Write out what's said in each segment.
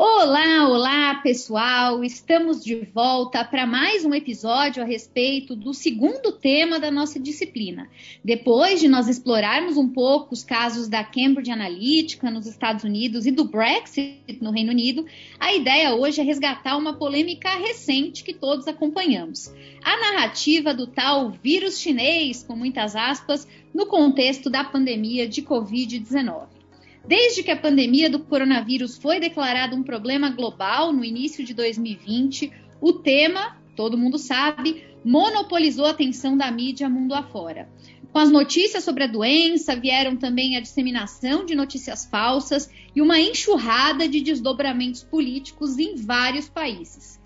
Olá, olá, pessoal! Estamos de volta para mais um episódio a respeito do segundo tema da nossa disciplina. Depois de nós explorarmos um pouco os casos da Cambridge Analytica nos Estados Unidos e do Brexit no Reino Unido, a ideia hoje é resgatar uma polêmica recente que todos acompanhamos. A narrativa do tal vírus chinês, com muitas aspas, no contexto da pandemia de Covid-19. Desde que a pandemia do coronavírus foi declarada um problema global no início de 2020, o tema, todo mundo sabe, monopolizou a atenção da mídia mundo afora. Com as notícias sobre a doença, vieram também a disseminação de notícias falsas e uma enxurrada de desdobramentos políticos em vários países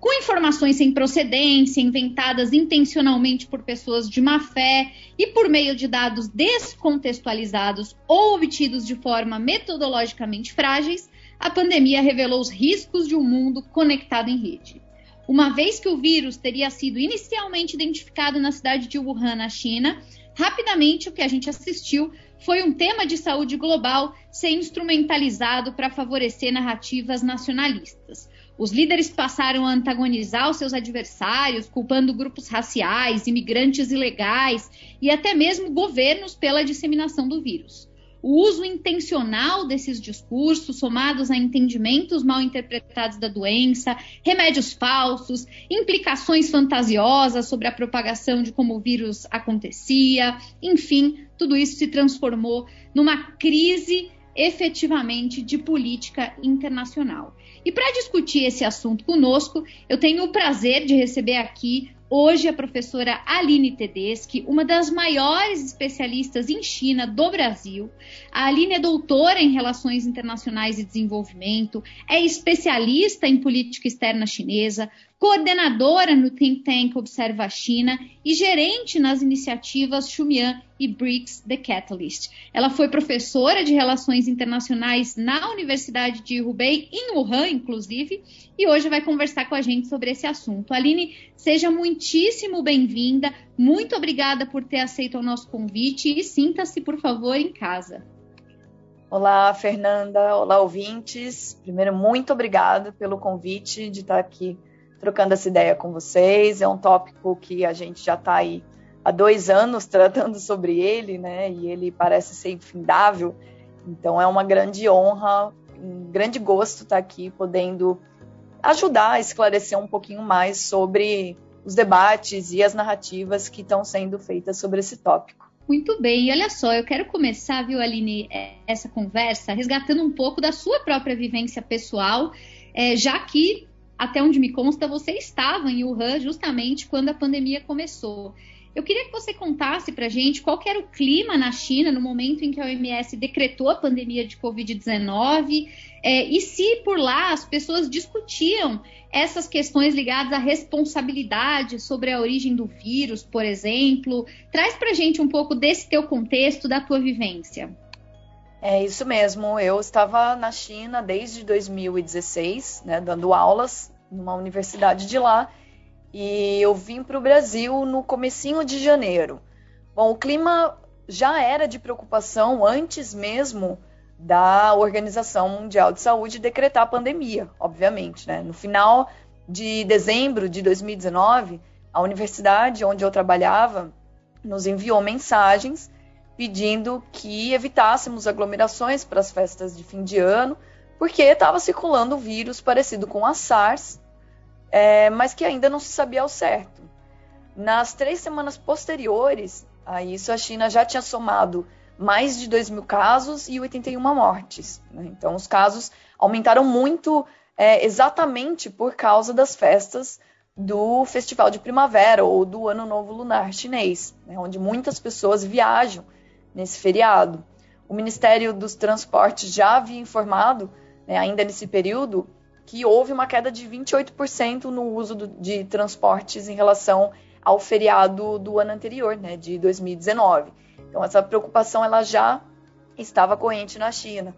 com informações sem procedência, inventadas intencionalmente por pessoas de má fé e por meio de dados descontextualizados ou obtidos de forma metodologicamente frágeis, a pandemia revelou os riscos de um mundo conectado em rede. Uma vez que o vírus teria sido inicialmente identificado na cidade de Wuhan, na China, rapidamente o que a gente assistiu foi um tema de saúde global ser instrumentalizado para favorecer narrativas nacionalistas. Os líderes passaram a antagonizar os seus adversários, culpando grupos raciais, imigrantes ilegais e até mesmo governos pela disseminação do vírus. O uso intencional desses discursos, somados a entendimentos mal interpretados da doença, remédios falsos, implicações fantasiosas sobre a propagação de como o vírus acontecia, enfim, tudo isso se transformou numa crise efetivamente de política internacional. E para discutir esse assunto conosco, eu tenho o prazer de receber aqui hoje a professora Aline Tedeschi, uma das maiores especialistas em China do Brasil. A Aline é doutora em Relações Internacionais e Desenvolvimento, é especialista em política externa chinesa, coordenadora no think tank Observa China e gerente nas iniciativas Xumian e BRICS The Catalyst. Ela foi professora de Relações Internacionais na Universidade de Hubei, em Wuhan, inclusive, e hoje vai conversar com a gente sobre esse assunto. Aline, seja muitíssimo bem-vinda, muito obrigada por ter aceito o nosso convite e sinta-se, por favor, em casa. Olá, Fernanda. Olá, ouvintes. Primeiro, muito obrigada pelo convite de estar aqui trocando essa ideia com vocês. É um tópico que a gente já está aí há dois anos tratando sobre ele, né? E ele parece ser infindável. Então é uma grande honra, um grande gosto estar aqui podendo ajudar a esclarecer um pouquinho mais sobre os debates e as narrativas que estão sendo feitas sobre esse tópico. Muito bem, e olha só, eu quero começar, viu, Aline, é, essa conversa resgatando um pouco da sua própria vivência pessoal, é, já que até onde me consta, você estava em Wuhan justamente quando a pandemia começou. Eu queria que você contasse para gente qual era o clima na China no momento em que a OMS decretou a pandemia de Covid-19 é, e se por lá as pessoas discutiam essas questões ligadas à responsabilidade sobre a origem do vírus, por exemplo. Traz para gente um pouco desse teu contexto, da tua vivência. É isso mesmo. Eu estava na China desde 2016, né, dando aulas numa universidade de lá, e eu vim para o Brasil no comecinho de janeiro. Bom, o clima já era de preocupação antes mesmo da Organização Mundial de Saúde decretar a pandemia, obviamente, né? No final de dezembro de 2019, a universidade onde eu trabalhava nos enviou mensagens pedindo que evitássemos aglomerações para as festas de fim de ano, porque estava circulando um vírus parecido com a SARS, é, mas que ainda não se sabia ao certo. Nas três semanas posteriores a isso, a China já tinha somado mais de 2 mil casos e 81 mortes. Né? Então, os casos aumentaram muito é, exatamente por causa das festas do Festival de Primavera ou do Ano Novo Lunar Chinês, né? onde muitas pessoas viajam nesse feriado. O Ministério dos Transportes já havia informado, né, ainda nesse período, que houve uma queda de 28% no uso do, de transportes em relação ao feriado do ano anterior, né, de 2019. Então essa preocupação ela já estava corrente na China.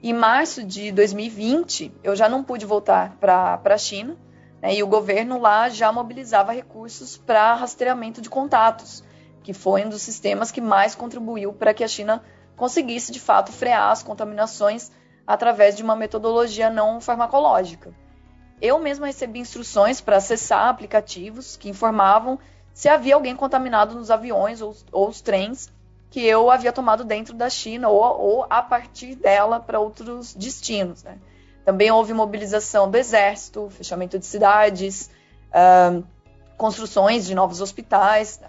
Em março de 2020, eu já não pude voltar para a China, né, e o governo lá já mobilizava recursos para rastreamento de contatos que foi um dos sistemas que mais contribuiu para que a China conseguisse de fato frear as contaminações através de uma metodologia não farmacológica. Eu mesma recebi instruções para acessar aplicativos que informavam se havia alguém contaminado nos aviões ou, ou os trens que eu havia tomado dentro da China ou, ou a partir dela para outros destinos. Né? Também houve mobilização do exército, fechamento de cidades, uh, construções de novos hospitais. Né?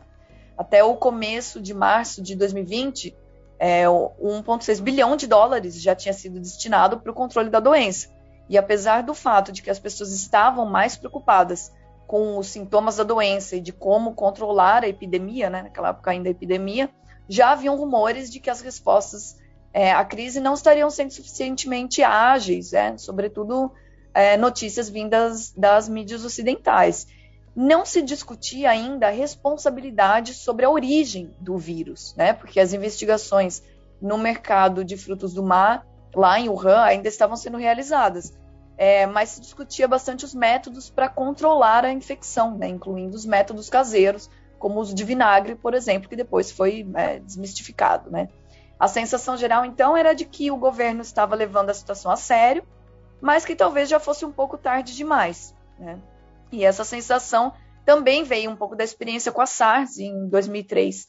Até o começo de março de 2020, é, 1,6 bilhão de dólares já tinha sido destinado para o controle da doença. E apesar do fato de que as pessoas estavam mais preocupadas com os sintomas da doença e de como controlar a epidemia, né, naquela época ainda epidemia, já haviam rumores de que as respostas é, à crise não estariam sendo suficientemente ágeis, é, sobretudo é, notícias vindas das mídias ocidentais. Não se discutia ainda a responsabilidade sobre a origem do vírus, né, porque as investigações no mercado de frutos do mar lá em Wuhan ainda estavam sendo realizadas. É, mas se discutia bastante os métodos para controlar a infecção, né, incluindo os métodos caseiros, como o uso de vinagre, por exemplo, que depois foi é, desmistificado. Né. A sensação geral, então, era de que o governo estava levando a situação a sério, mas que talvez já fosse um pouco tarde demais. Né. E essa sensação também veio um pouco da experiência com a SARS em 2003,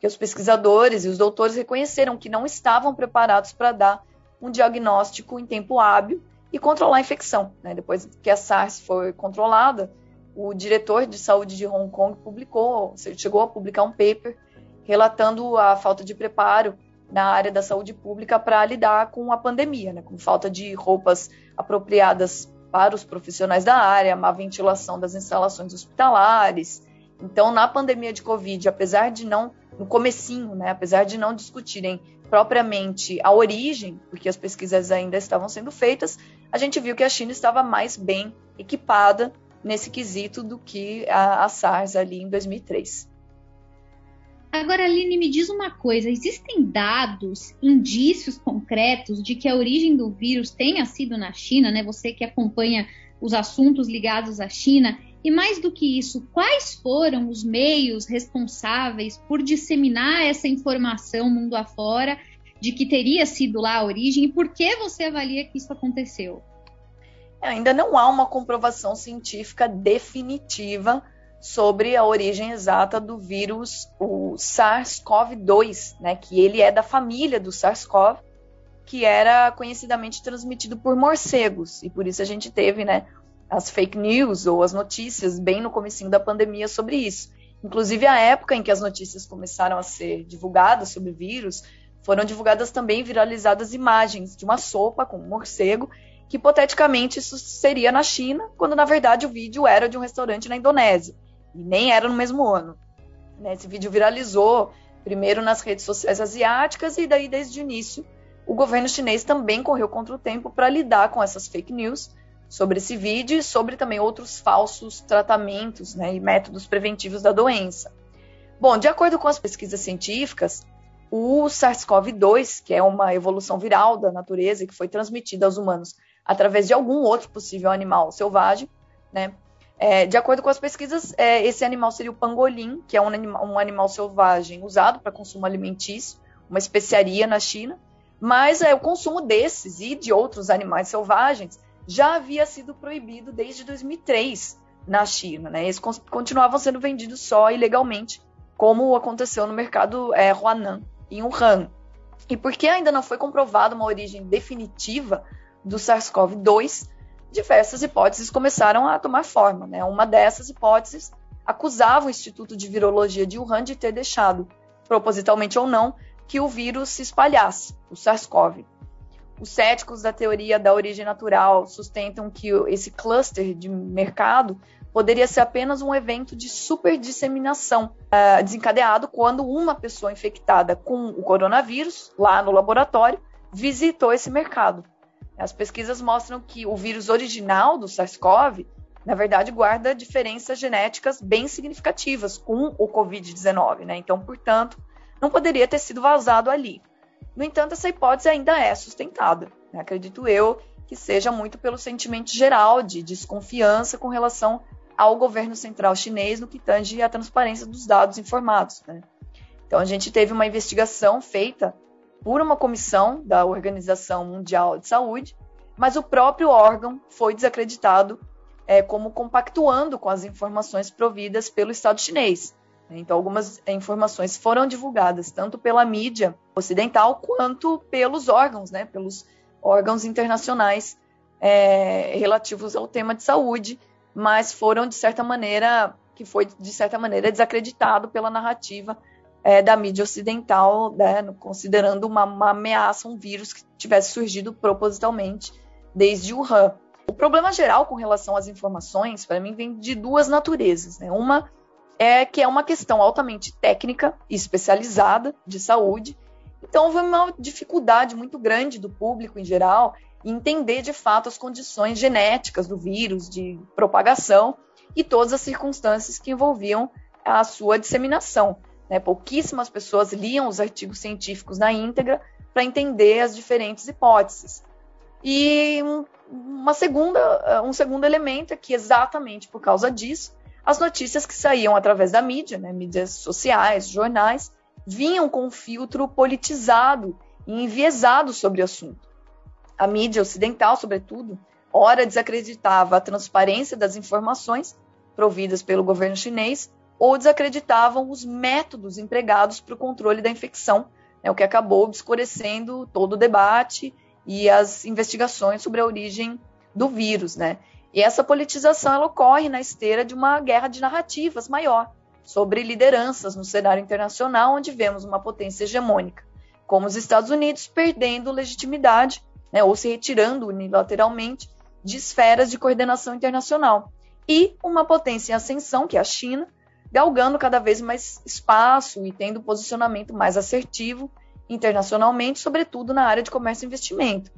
que os pesquisadores e os doutores reconheceram que não estavam preparados para dar um diagnóstico em tempo hábil e controlar a infecção. Né? Depois que a SARS foi controlada, o diretor de saúde de Hong Kong publicou, chegou a publicar um paper relatando a falta de preparo na área da saúde pública para lidar com a pandemia, né? com falta de roupas apropriadas para os profissionais da área, má ventilação das instalações hospitalares. Então, na pandemia de Covid, apesar de não, no comecinho, né, apesar de não discutirem propriamente a origem, porque as pesquisas ainda estavam sendo feitas, a gente viu que a China estava mais bem equipada nesse quesito do que a, a SARS ali em 2003. Agora, Aline, me diz uma coisa: existem dados, indícios concretos de que a origem do vírus tenha sido na China, né? Você que acompanha os assuntos ligados à China. E mais do que isso, quais foram os meios responsáveis por disseminar essa informação mundo afora de que teria sido lá a origem e por que você avalia que isso aconteceu? É, ainda não há uma comprovação científica definitiva sobre a origem exata do vírus, o SARS-CoV-2, né, que ele é da família do SARS-CoV, que era conhecidamente transmitido por morcegos, e por isso a gente teve, né, as fake news ou as notícias bem no comecinho da pandemia sobre isso. Inclusive, a época em que as notícias começaram a ser divulgadas sobre o vírus, foram divulgadas também viralizadas imagens de uma sopa com um morcego, que hipoteticamente isso seria na China, quando na verdade o vídeo era de um restaurante na Indonésia, e nem era no mesmo ano. Né, esse vídeo viralizou primeiro nas redes sociais asiáticas, e daí, desde o início, o governo chinês também correu contra o tempo para lidar com essas fake news sobre esse vídeo e sobre também outros falsos tratamentos né, e métodos preventivos da doença. Bom, de acordo com as pesquisas científicas, o SARS-CoV-2, que é uma evolução viral da natureza que foi transmitida aos humanos através de algum outro possível animal selvagem, né? É, de acordo com as pesquisas, é, esse animal seria o pangolim, que é um, anima um animal selvagem usado para consumo alimentício, uma especiaria na China. Mas é, o consumo desses e de outros animais selvagens já havia sido proibido desde 2003 na China. Né? Eles continuavam sendo vendidos só ilegalmente, como aconteceu no mercado é, Huanan, em Wuhan. E porque ainda não foi comprovada uma origem definitiva do SARS-CoV-2, diversas hipóteses começaram a tomar forma. Né? Uma dessas hipóteses acusava o Instituto de Virologia de Wuhan de ter deixado, propositalmente ou não, que o vírus se espalhasse, o SARS-CoV. Os céticos da teoria da origem natural sustentam que esse cluster de mercado poderia ser apenas um evento de superdisseminação uh, desencadeado quando uma pessoa infectada com o coronavírus, lá no laboratório, visitou esse mercado. As pesquisas mostram que o vírus original do SARS-CoV, na verdade, guarda diferenças genéticas bem significativas com o Covid-19, né? Então, portanto, não poderia ter sido vazado ali. No entanto, essa hipótese ainda é sustentada. Né? Acredito eu que seja muito pelo sentimento geral de desconfiança com relação ao governo central chinês no que tange à transparência dos dados informados. Né? Então a gente teve uma investigação feita por uma comissão da Organização Mundial de Saúde, mas o próprio órgão foi desacreditado é, como compactuando com as informações providas pelo Estado chinês. Então, algumas informações foram divulgadas tanto pela mídia ocidental quanto pelos órgãos, né, pelos órgãos internacionais é, relativos ao tema de saúde, mas foram de certa maneira que foi de certa maneira desacreditado pela narrativa é, da mídia ocidental, né, considerando uma, uma ameaça, um vírus que tivesse surgido propositalmente desde Wuhan. O problema geral com relação às informações, para mim, vem de duas naturezas. Né? Uma é que é uma questão altamente técnica e especializada de saúde. Então, houve uma dificuldade muito grande do público em geral em entender de fato as condições genéticas do vírus, de propagação e todas as circunstâncias que envolviam a sua disseminação. Né? Pouquíssimas pessoas liam os artigos científicos na íntegra para entender as diferentes hipóteses. E um, uma segunda, um segundo elemento é que, exatamente por causa disso, as notícias que saíam através da mídia, né, mídias sociais, jornais, vinham com um filtro politizado e enviesado sobre o assunto. A mídia ocidental, sobretudo, ora desacreditava a transparência das informações providas pelo governo chinês ou desacreditavam os métodos empregados para o controle da infecção, né, o que acabou obscurecendo todo o debate e as investigações sobre a origem do vírus, né? E essa politização ocorre na esteira de uma guerra de narrativas maior sobre lideranças no cenário internacional, onde vemos uma potência hegemônica, como os Estados Unidos perdendo legitimidade, né, ou se retirando unilateralmente de esferas de coordenação internacional, e uma potência em ascensão, que é a China, galgando cada vez mais espaço e tendo posicionamento mais assertivo internacionalmente, sobretudo na área de comércio e investimento.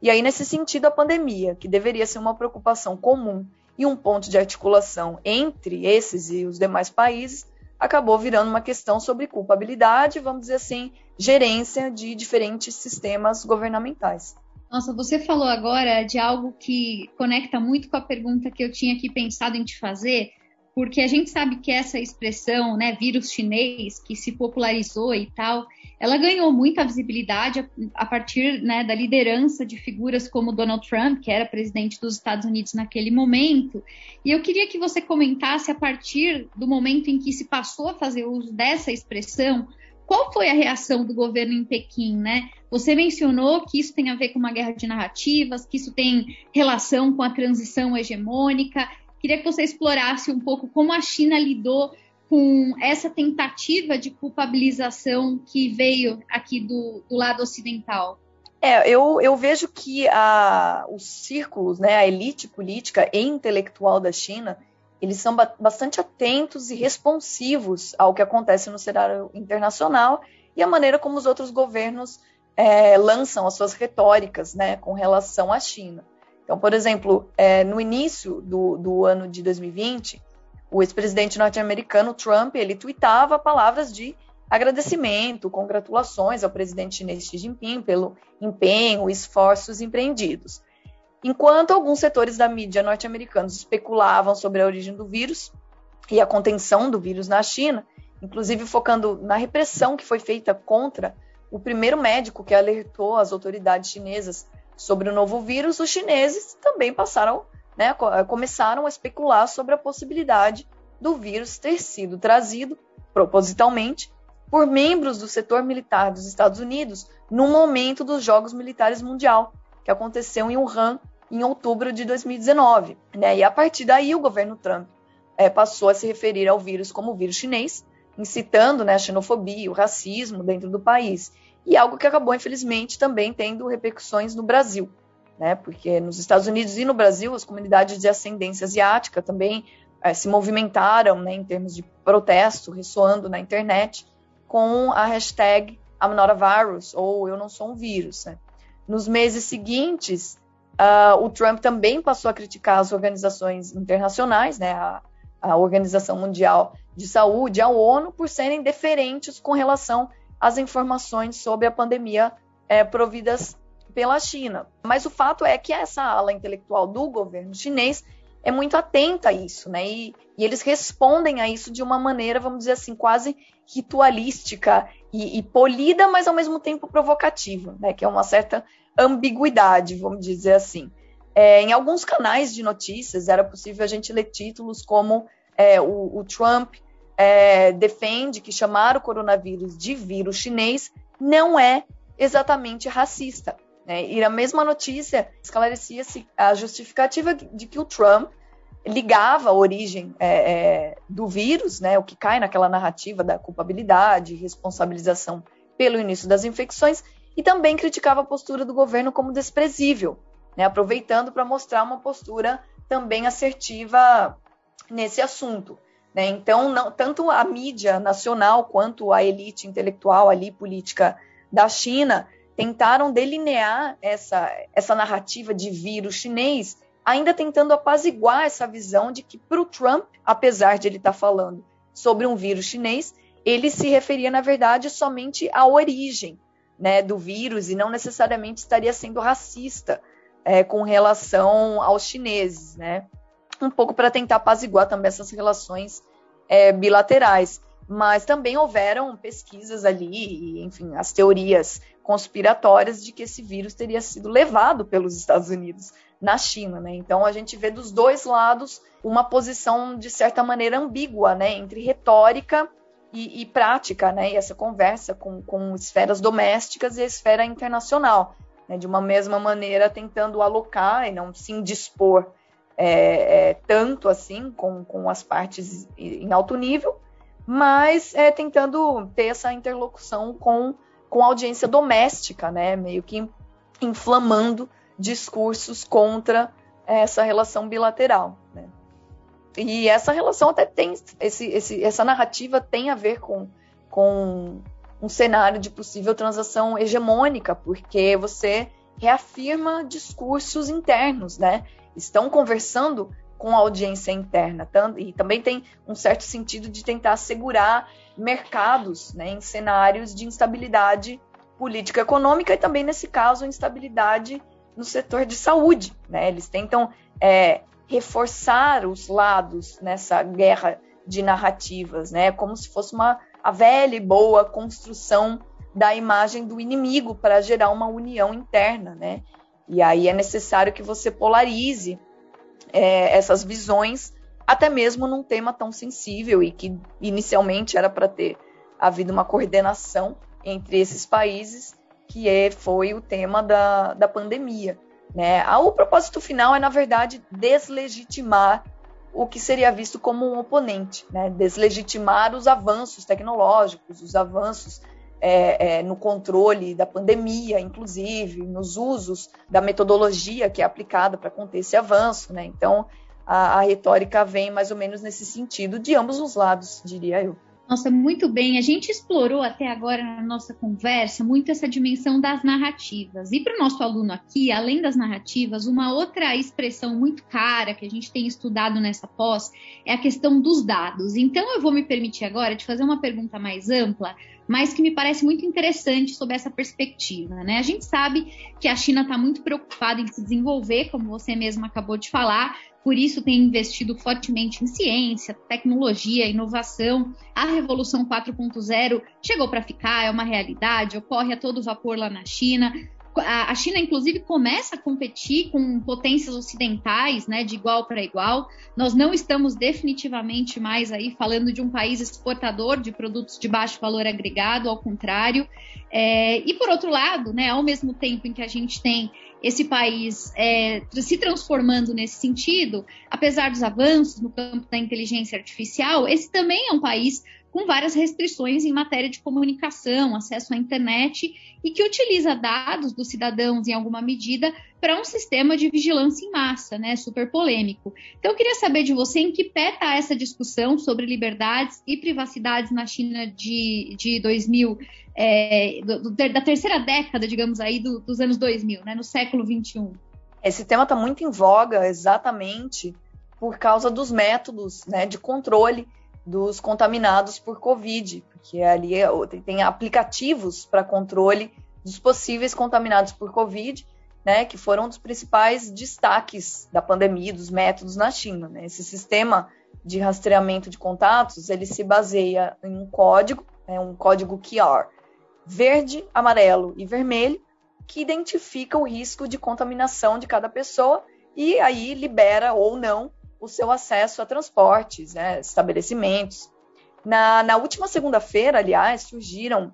E aí, nesse sentido, a pandemia, que deveria ser uma preocupação comum e um ponto de articulação entre esses e os demais países, acabou virando uma questão sobre culpabilidade, vamos dizer assim, gerência de diferentes sistemas governamentais. Nossa, você falou agora de algo que conecta muito com a pergunta que eu tinha aqui pensado em te fazer, porque a gente sabe que essa expressão, né, vírus chinês, que se popularizou e tal, ela ganhou muita visibilidade a, partir né, da liderança de figuras como Donald Trump, que era presidente dos Estados Unidos naquele momento. E eu queria que você comentasse, a partir do momento em que se passou a fazer uso dessa expressão, qual foi a reação do governo em Pequim, né? Você mencionou que isso tem a ver com uma guerra de narrativas, que isso tem relação com a transição hegemônica. Queria que você explorasse um pouco como a China lidou com essa tentativa de culpabilização que veio aqui do, do lado ocidental. É, eu, eu vejo que a, os círculos, né, a elite política e intelectual da China, eles são ba bastante atentos e responsivos ao que acontece no cenário internacional e a maneira como os outros governos é, lançam as suas retóricas né, com relação à China. Então, por exemplo, é, no início do, do ano de 2020, o ex-presidente norte-americano Trump, ele tweetava palavras de agradecimento, congratulações ao presidente chinês Xi Jinping pelo empenho e esforços empreendidos. Enquanto alguns setores da mídia norte-americanos especulavam sobre a origem do vírus e a contenção do vírus na China, inclusive focando na repressão que foi feita contra o primeiro médico que alertou as autoridades chinesas sobre o novo vírus, os chineses também passaram, né, começaram a especular sobre a possibilidade do vírus ter sido trazido propositalmente por membros do setor militar dos Estados Unidos no momento dos Jogos Militares Mundial, que aconteceu em Wuhan em outubro de 2019. Né? E a partir daí o governo Trump é, passou a se referir ao vírus como vírus chinês, incitando né, a xenofobia, o racismo dentro do país e algo que acabou, infelizmente, também tendo repercussões no Brasil, né? Porque nos Estados Unidos e no Brasil, as comunidades de ascendência asiática também é, se movimentaram, né, em termos de protesto, ressoando na internet, com a hashtag I'm not a virus, ou eu não sou um vírus. Né? Nos meses seguintes, uh, o Trump também passou a criticar as organizações internacionais, né, a, a Organização Mundial de Saúde, a ONU, por serem deferentes com relação as informações sobre a pandemia é, providas pela China. Mas o fato é que essa ala intelectual do governo chinês é muito atenta a isso, né? E, e eles respondem a isso de uma maneira, vamos dizer assim, quase ritualística e, e polida, mas ao mesmo tempo provocativa, né? Que é uma certa ambiguidade, vamos dizer assim. É, em alguns canais de notícias era possível a gente ler títulos como é, o, o, Trump é, defende que chamar o coronavírus de vírus chinês não é exatamente racista. Né? E a mesma notícia esclarecia-se a justificativa de que o Trump ligava a origem é, é, do vírus, né, o que cai naquela narrativa da culpabilidade, responsabilização pelo início das infecções, e também criticava a postura do governo como desprezível, né, aproveitando para mostrar uma postura também assertiva nesse assunto. Né? Então, não, tanto a mídia nacional quanto a elite intelectual ali política da China tentaram delinear essa, essa narrativa de vírus chinês, ainda tentando apaziguar essa visão de que para o Trump, apesar de ele estar tá falando sobre um vírus chinês, ele se referia, na verdade, somente à origem né, do vírus e não necessariamente estaria sendo racista é, com relação aos chineses, né? Um pouco para tentar apaziguar também essas relações é, bilaterais mas também houveram pesquisas ali, enfim, as teorias conspiratórias de que esse vírus teria sido levado pelos Estados Unidos na China, né? Então a gente vê dos dois lados uma posição de certa maneira ambígua, né, entre retórica e, e prática, né? E essa conversa com, com esferas domésticas e a esfera internacional, né? De uma mesma maneira tentando alocar e não se indispor é, é, tanto assim com, com as partes em alto nível, mas é, tentando ter essa interlocução com, com a audiência doméstica, né? Meio que inflamando discursos contra essa relação bilateral. Né? E essa relação até tem, esse, esse, essa narrativa tem a ver com, com um cenário de possível transação hegemônica, porque você reafirma discursos internos, né? Estão conversando com a audiência interna. E também tem um certo sentido de tentar assegurar mercados né, em cenários de instabilidade política econômica e também, nesse caso, instabilidade no setor de saúde. Né? Eles tentam é, reforçar os lados nessa guerra de narrativas, né? como se fosse uma a velha e boa construção da imagem do inimigo para gerar uma união interna. Né? E aí é necessário que você polarize é, essas visões, até mesmo num tema tão sensível e que inicialmente era para ter havido uma coordenação entre esses países, que é, foi o tema da, da pandemia. Né? Ah, o propósito final é, na verdade, deslegitimar o que seria visto como um oponente, né? deslegitimar os avanços tecnológicos, os avanços é, é, no controle da pandemia, inclusive, nos usos da metodologia que é aplicada para conter esse avanço. Né? Então, a, a retórica vem mais ou menos nesse sentido, de ambos os lados, diria eu. Nossa, muito bem. A gente explorou até agora na nossa conversa muito essa dimensão das narrativas. E para o nosso aluno aqui, além das narrativas, uma outra expressão muito cara que a gente tem estudado nessa pós é a questão dos dados. Então, eu vou me permitir agora de fazer uma pergunta mais ampla mas que me parece muito interessante sob essa perspectiva. Né? A gente sabe que a China está muito preocupada em se desenvolver, como você mesmo acabou de falar, por isso tem investido fortemente em ciência, tecnologia, inovação. A Revolução 4.0 chegou para ficar, é uma realidade, ocorre a todo vapor lá na China a China, inclusive, começa a competir com potências ocidentais, né, de igual para igual. Nós não estamos definitivamente mais aí falando de um país exportador de produtos de baixo valor agregado, ao contrário. É, e por outro lado, né, ao mesmo tempo em que a gente tem esse país é, se transformando nesse sentido, apesar dos avanços no campo da inteligência artificial, esse também é um país com várias restrições em matéria de comunicação, acesso à internet e que utiliza dados dos cidadãos em alguma medida para um sistema de vigilância em massa, né, super polêmico. Então eu queria saber de você em que pé está essa discussão sobre liberdades e privacidades na China de, de 2000, é, do, da terceira década, digamos aí, do, dos anos 2000, né, no século 21. Esse tema está muito em voga exatamente por causa dos métodos né, de controle dos contaminados por Covid, porque ali é tem aplicativos para controle dos possíveis contaminados por Covid, né, que foram um dos principais destaques da pandemia, dos métodos na China. Né? Esse sistema de rastreamento de contatos, ele se baseia em um código, né, um código QR, verde, amarelo e vermelho, que identifica o risco de contaminação de cada pessoa e aí libera ou não o seu acesso a transportes, né, estabelecimentos. Na, na última segunda-feira, aliás, surgiram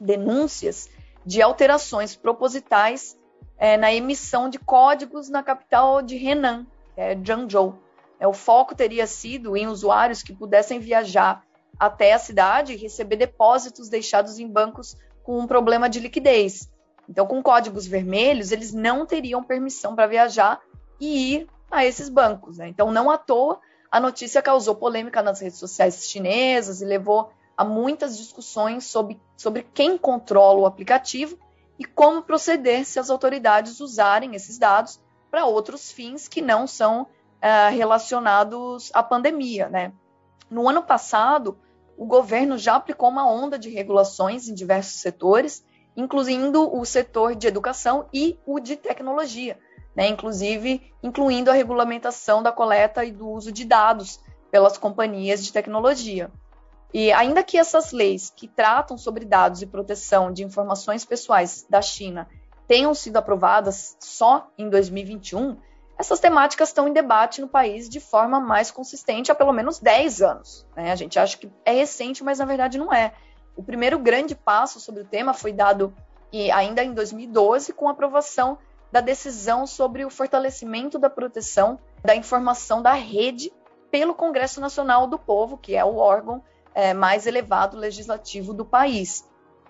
denúncias de alterações propositais é, na emissão de códigos na capital de Henan, que é Zhengzhou. É, o foco teria sido em usuários que pudessem viajar até a cidade e receber depósitos deixados em bancos com um problema de liquidez. Então, com códigos vermelhos, eles não teriam permissão para viajar e ir a esses bancos. Né? Então, não à toa, a notícia causou polêmica nas redes sociais chinesas e levou a muitas discussões sobre, sobre quem controla o aplicativo e como proceder se as autoridades usarem esses dados para outros fins que não são uh, relacionados à pandemia. Né? No ano passado, o governo já aplicou uma onda de regulações em diversos setores, incluindo o setor de educação e o de tecnologia, né? inclusive incluindo a regulamentação da coleta e do uso de dados pelas companhias de tecnologia. E ainda que essas leis que tratam sobre dados e proteção de informações pessoais da China tenham sido aprovadas só em 2021, essas temáticas estão em debate no país de forma mais consistente há pelo menos 10 anos. Né? A gente acha que é recente, mas na verdade não é. O primeiro grande passo sobre o tema foi dado e ainda em 2012 com a aprovação da decisão sobre o fortalecimento da proteção da informação da rede pelo Congresso Nacional do Povo, que é o órgão é, mais elevado legislativo do país.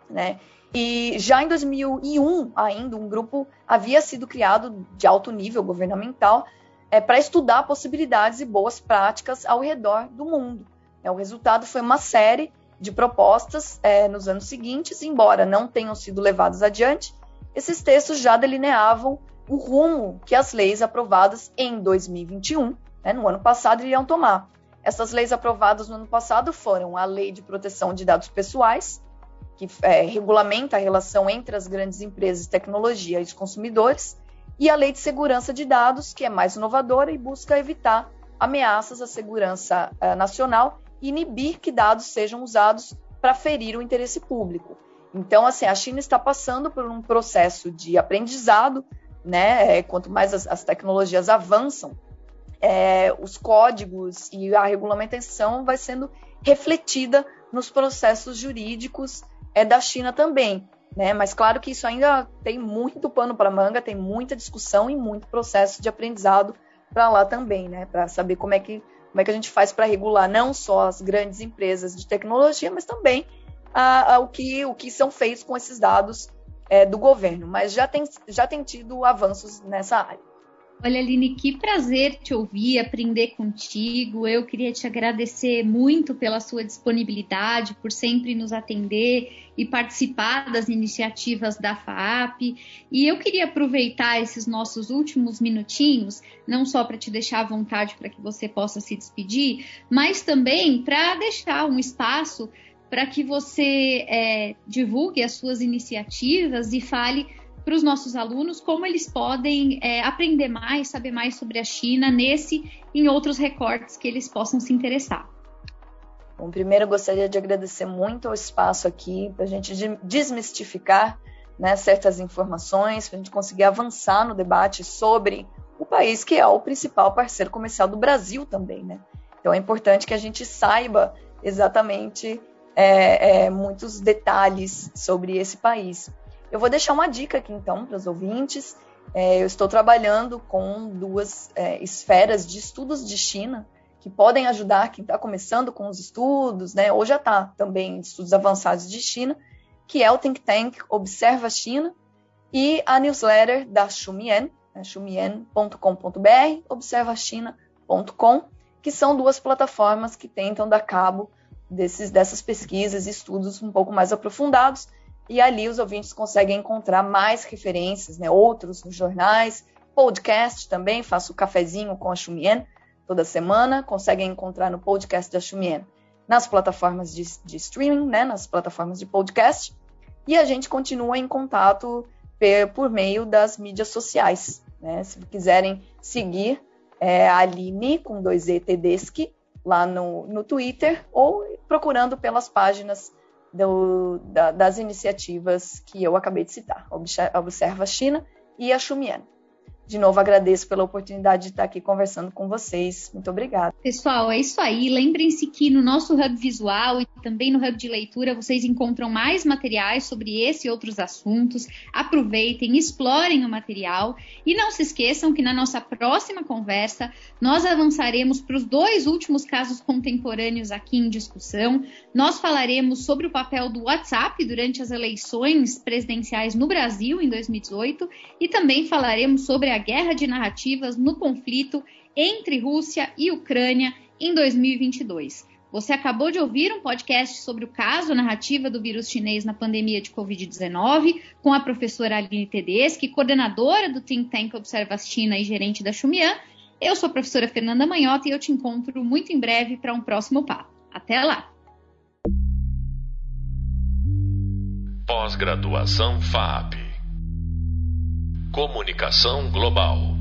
Né? E já em 2001, ainda, um grupo havia sido criado de alto nível governamental é, para estudar possibilidades e boas práticas ao redor do mundo. É, o resultado foi uma série de propostas é, nos anos seguintes, embora não tenham sido levadas adiante, esses textos já delineavam o rumo que as leis aprovadas em 2021, né, no ano passado, iriam tomar. Essas leis aprovadas no ano passado foram a Lei de Proteção de Dados Pessoais, que é, regulamenta a relação entre as grandes empresas de tecnologia e os consumidores, e a Lei de Segurança de Dados, que é mais inovadora e busca evitar ameaças à segurança uh, nacional e inibir que dados sejam usados para ferir o interesse público. Então, assim, a China está passando por um processo de aprendizado, né? É, quanto mais as, as tecnologias avançam, é, os códigos e a regulamentação vai sendo refletida nos processos jurídicos é, da China também. Né? Mas claro que isso ainda tem muito pano para manga, tem muita discussão e muito processo de aprendizado para lá também, né? Para saber como é que como é que a gente faz para regular não só as grandes empresas de tecnologia, mas também a, o, que, o que são feitos com esses dados é, do governo. Mas já tem, já tem tido avanços nessa área. Olha, Aline, que prazer te ouvir, aprender contigo. Eu queria te agradecer muito pela sua disponibilidade, por sempre nos atender e participar das iniciativas da FAAP. E eu queria aproveitar esses nossos últimos minutinhos, não só para te deixar à vontade para que você possa se despedir, mas também para deixar um espaço para que você é, divulgue as suas iniciativas e fale para os nossos alunos como eles podem é, aprender mais, saber mais sobre a China nesse e em outros recortes que eles possam se interessar. Bom, primeiro gostaria de agradecer muito o espaço aqui para a gente desmistificar né, certas informações, para a gente conseguir avançar no debate sobre o país que é o principal parceiro comercial do Brasil também, né? Então é importante que a gente saiba exatamente é, é, muitos detalhes sobre esse país. Eu vou deixar uma dica aqui então para os ouvintes. É, eu estou trabalhando com duas é, esferas de estudos de China que podem ajudar quem está começando com os estudos, né, ou já está também estudos avançados de China, que é o Think Tank Observa China e a newsletter da Shumien, né, shumien.com.br, observachina.com, que são duas plataformas que tentam dar cabo desses, dessas pesquisas e estudos um pouco mais aprofundados e ali os ouvintes conseguem encontrar mais referências, né, outros nos jornais, podcast também, faço o cafezinho com a Xumien toda semana, conseguem encontrar no podcast da Xumien nas plataformas de, de streaming, né, nas plataformas de podcast, e a gente continua em contato por meio das mídias sociais. Né? Se quiserem seguir é, a Aline com dois E Tedeschi lá no, no Twitter ou procurando pelas páginas do, da, das iniciativas que eu acabei de citar, Observa China e a Xumian. De novo, agradeço pela oportunidade de estar aqui conversando com vocês. Muito obrigada. Pessoal, é isso aí. Lembrem-se que no nosso Hub Visual e também no Hub de Leitura vocês encontram mais materiais sobre esse e outros assuntos. Aproveitem, explorem o material e não se esqueçam que na nossa próxima conversa nós avançaremos para os dois últimos casos contemporâneos aqui em discussão. Nós falaremos sobre o papel do WhatsApp durante as eleições presidenciais no Brasil em 2018 e também falaremos sobre a a guerra de narrativas no conflito entre Rússia e Ucrânia em 2022. Você acabou de ouvir um podcast sobre o caso narrativa do vírus chinês na pandemia de Covid-19, com a professora Aline Tedeschi, coordenadora do Think Tank Observa China e gerente da Xumian. Eu sou a professora Fernanda Manhota e eu te encontro muito em breve para um próximo papo. Até lá! Pós-graduação FAP Comunicação Global.